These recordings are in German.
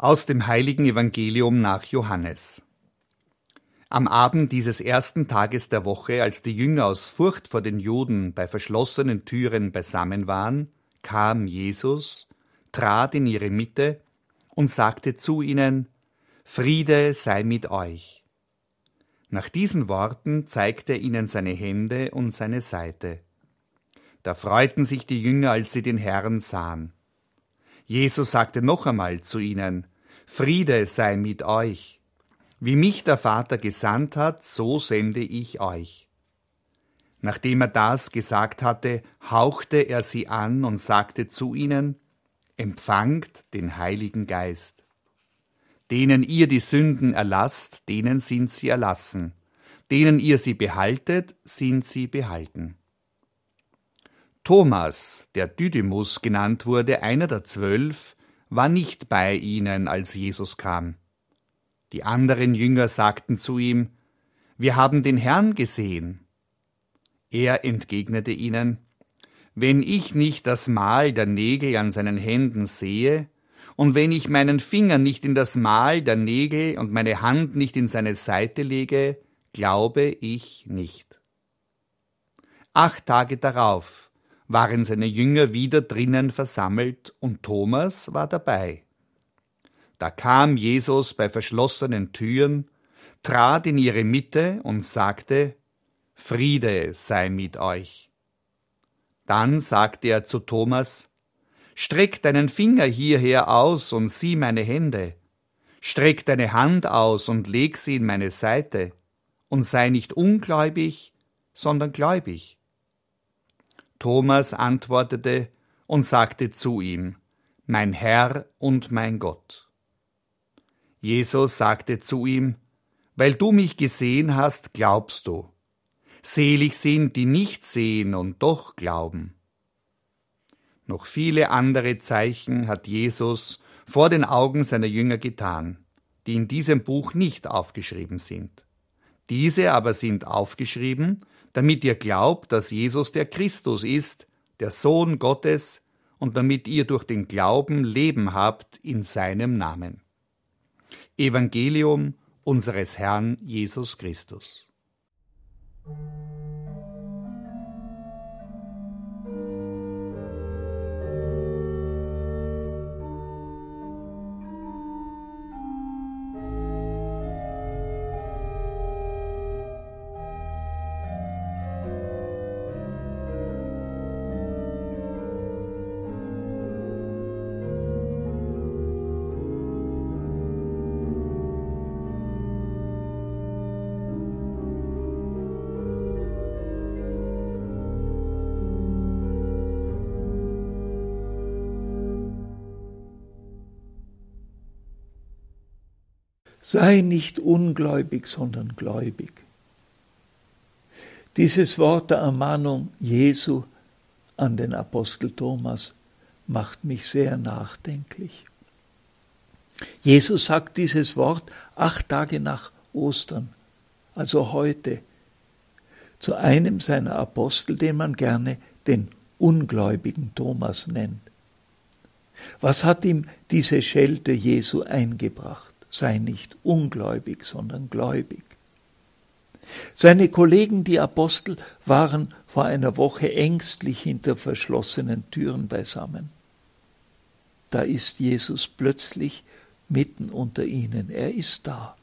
Aus dem heiligen Evangelium nach Johannes. Am Abend dieses ersten Tages der Woche, als die Jünger aus Furcht vor den Juden bei verschlossenen Türen beisammen waren, kam Jesus, trat in ihre Mitte und sagte zu ihnen, Friede sei mit euch. Nach diesen Worten zeigte er ihnen seine Hände und seine Seite. Da freuten sich die Jünger, als sie den Herrn sahen. Jesus sagte noch einmal zu ihnen, Friede sei mit euch. Wie mich der Vater gesandt hat, so sende ich euch. Nachdem er das gesagt hatte, hauchte er sie an und sagte zu ihnen, Empfangt den Heiligen Geist. Denen ihr die Sünden erlasst, denen sind sie erlassen, denen ihr sie behaltet, sind sie behalten. Thomas, der Didymus genannt wurde, einer der zwölf, war nicht bei ihnen, als Jesus kam. Die anderen Jünger sagten zu ihm, Wir haben den Herrn gesehen. Er entgegnete ihnen, Wenn ich nicht das Mal der Nägel an seinen Händen sehe, und wenn ich meinen Finger nicht in das Mal der Nägel und meine Hand nicht in seine Seite lege, glaube ich nicht. Acht Tage darauf waren seine Jünger wieder drinnen versammelt und Thomas war dabei. Da kam Jesus bei verschlossenen Türen, trat in ihre Mitte und sagte, Friede sei mit euch. Dann sagte er zu Thomas, Streck deinen Finger hierher aus und sieh meine Hände. Streck deine Hand aus und leg sie in meine Seite. Und sei nicht ungläubig, sondern gläubig. Thomas antwortete und sagte zu ihm, Mein Herr und mein Gott. Jesus sagte zu ihm, Weil du mich gesehen hast, glaubst du. Selig sind, die nicht sehen und doch glauben. Noch viele andere Zeichen hat Jesus vor den Augen seiner Jünger getan, die in diesem Buch nicht aufgeschrieben sind. Diese aber sind aufgeschrieben, damit ihr glaubt, dass Jesus der Christus ist, der Sohn Gottes, und damit ihr durch den Glauben Leben habt in seinem Namen. Evangelium unseres Herrn Jesus Christus. Sei nicht ungläubig, sondern gläubig. Dieses Wort der Ermahnung Jesu an den Apostel Thomas macht mich sehr nachdenklich. Jesus sagt dieses Wort acht Tage nach Ostern, also heute, zu einem seiner Apostel, den man gerne den ungläubigen Thomas nennt. Was hat ihm diese Schelte Jesu eingebracht? Sei nicht ungläubig, sondern gläubig. Seine Kollegen, die Apostel, waren vor einer Woche ängstlich hinter verschlossenen Türen beisammen. Da ist Jesus plötzlich mitten unter ihnen. Er ist da.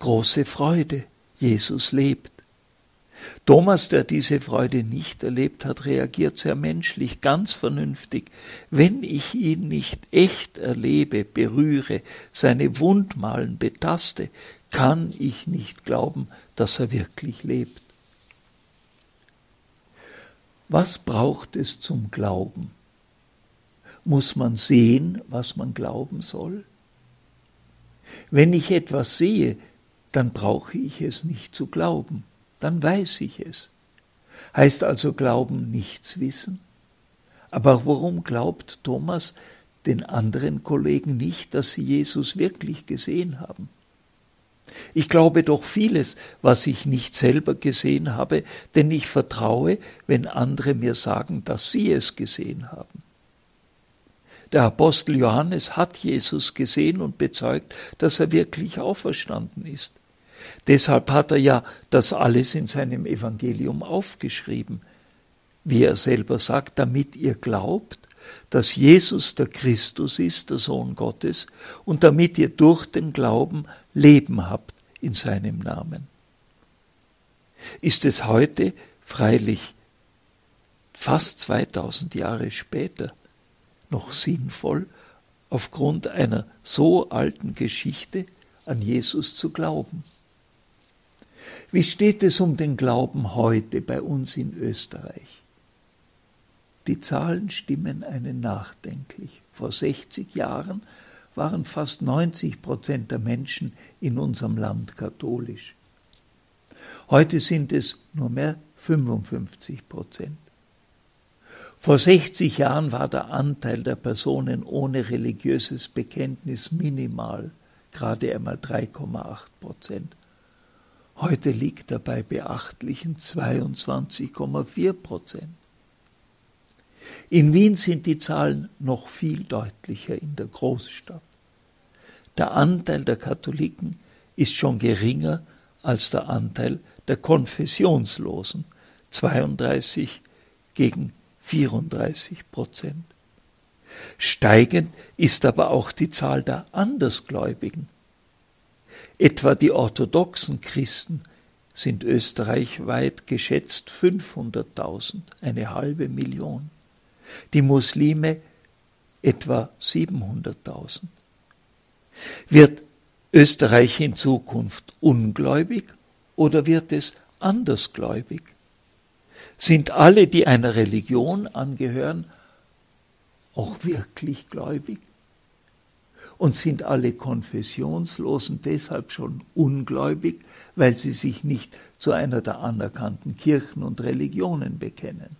Große Freude. Jesus lebt. Thomas, der diese Freude nicht erlebt hat, reagiert sehr menschlich, ganz vernünftig. Wenn ich ihn nicht echt erlebe, berühre, seine Wundmalen betaste, kann ich nicht glauben, dass er wirklich lebt. Was braucht es zum Glauben? Muss man sehen, was man glauben soll? Wenn ich etwas sehe, dann brauche ich es nicht zu glauben dann weiß ich es. Heißt also Glauben nichts wissen? Aber warum glaubt Thomas den anderen Kollegen nicht, dass sie Jesus wirklich gesehen haben? Ich glaube doch vieles, was ich nicht selber gesehen habe, denn ich vertraue, wenn andere mir sagen, dass sie es gesehen haben. Der Apostel Johannes hat Jesus gesehen und bezeugt, dass er wirklich auferstanden ist. Deshalb hat er ja das alles in seinem Evangelium aufgeschrieben, wie er selber sagt, damit ihr glaubt, dass Jesus der Christus ist, der Sohn Gottes, und damit ihr durch den Glauben Leben habt in seinem Namen. Ist es heute freilich fast 2000 Jahre später noch sinnvoll, aufgrund einer so alten Geschichte an Jesus zu glauben? Wie steht es um den Glauben heute bei uns in Österreich? Die Zahlen stimmen einen nachdenklich. Vor 60 Jahren waren fast 90 Prozent der Menschen in unserem Land katholisch. Heute sind es nur mehr 55 Prozent. Vor 60 Jahren war der Anteil der Personen ohne religiöses Bekenntnis minimal, gerade einmal 3,8 Prozent. Heute liegt er bei beachtlichen 22,4 Prozent. In Wien sind die Zahlen noch viel deutlicher in der Großstadt. Der Anteil der Katholiken ist schon geringer als der Anteil der Konfessionslosen, 32 gegen 34 Prozent. Steigend ist aber auch die Zahl der Andersgläubigen. Etwa die orthodoxen Christen sind österreichweit geschätzt 500.000, eine halbe Million. Die Muslime etwa 700.000. Wird Österreich in Zukunft ungläubig oder wird es andersgläubig? Sind alle, die einer Religion angehören, auch wirklich gläubig? Und sind alle Konfessionslosen deshalb schon ungläubig, weil sie sich nicht zu einer der anerkannten Kirchen und Religionen bekennen?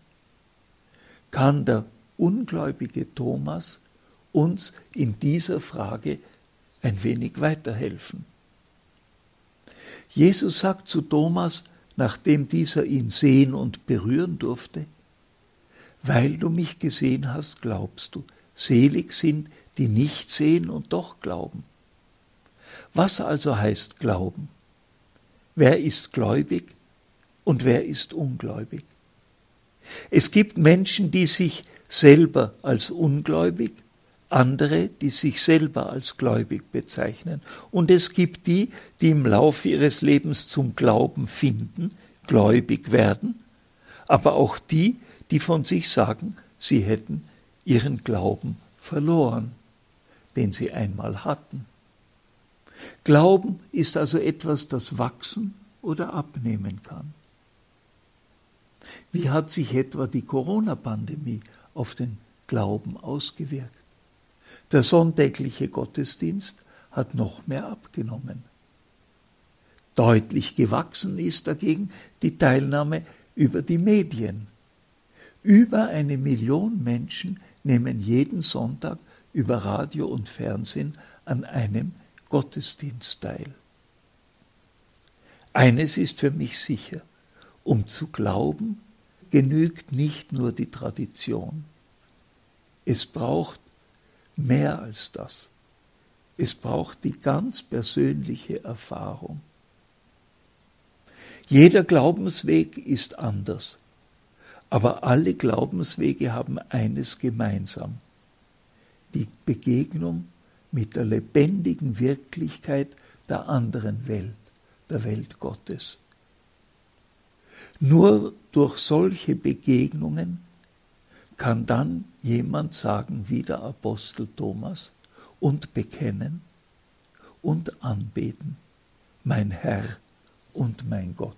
Kann der ungläubige Thomas uns in dieser Frage ein wenig weiterhelfen? Jesus sagt zu Thomas, nachdem dieser ihn sehen und berühren durfte, weil du mich gesehen hast, glaubst du. Selig sind, die nicht sehen und doch glauben. Was also heißt Glauben? Wer ist gläubig und wer ist ungläubig? Es gibt Menschen, die sich selber als ungläubig andere, die sich selber als gläubig bezeichnen. Und es gibt die, die im Laufe ihres Lebens zum Glauben finden, gläubig werden, aber auch die, die von sich sagen, sie hätten ihren Glauben verloren, den sie einmal hatten. Glauben ist also etwas, das wachsen oder abnehmen kann. Wie hat sich etwa die Corona-Pandemie auf den Glauben ausgewirkt? Der sonntägliche Gottesdienst hat noch mehr abgenommen. Deutlich gewachsen ist dagegen die Teilnahme über die Medien. Über eine Million Menschen nehmen jeden Sonntag über Radio und Fernsehen an einem Gottesdienst teil. Eines ist für mich sicher, um zu glauben, genügt nicht nur die Tradition. Es braucht mehr als das. Es braucht die ganz persönliche Erfahrung. Jeder Glaubensweg ist anders, aber alle Glaubenswege haben eines gemeinsam, die Begegnung mit der lebendigen Wirklichkeit der anderen Welt, der Welt Gottes. Nur durch solche Begegnungen kann dann jemand sagen wie der Apostel Thomas und bekennen und anbeten, mein Herr und mein Gott.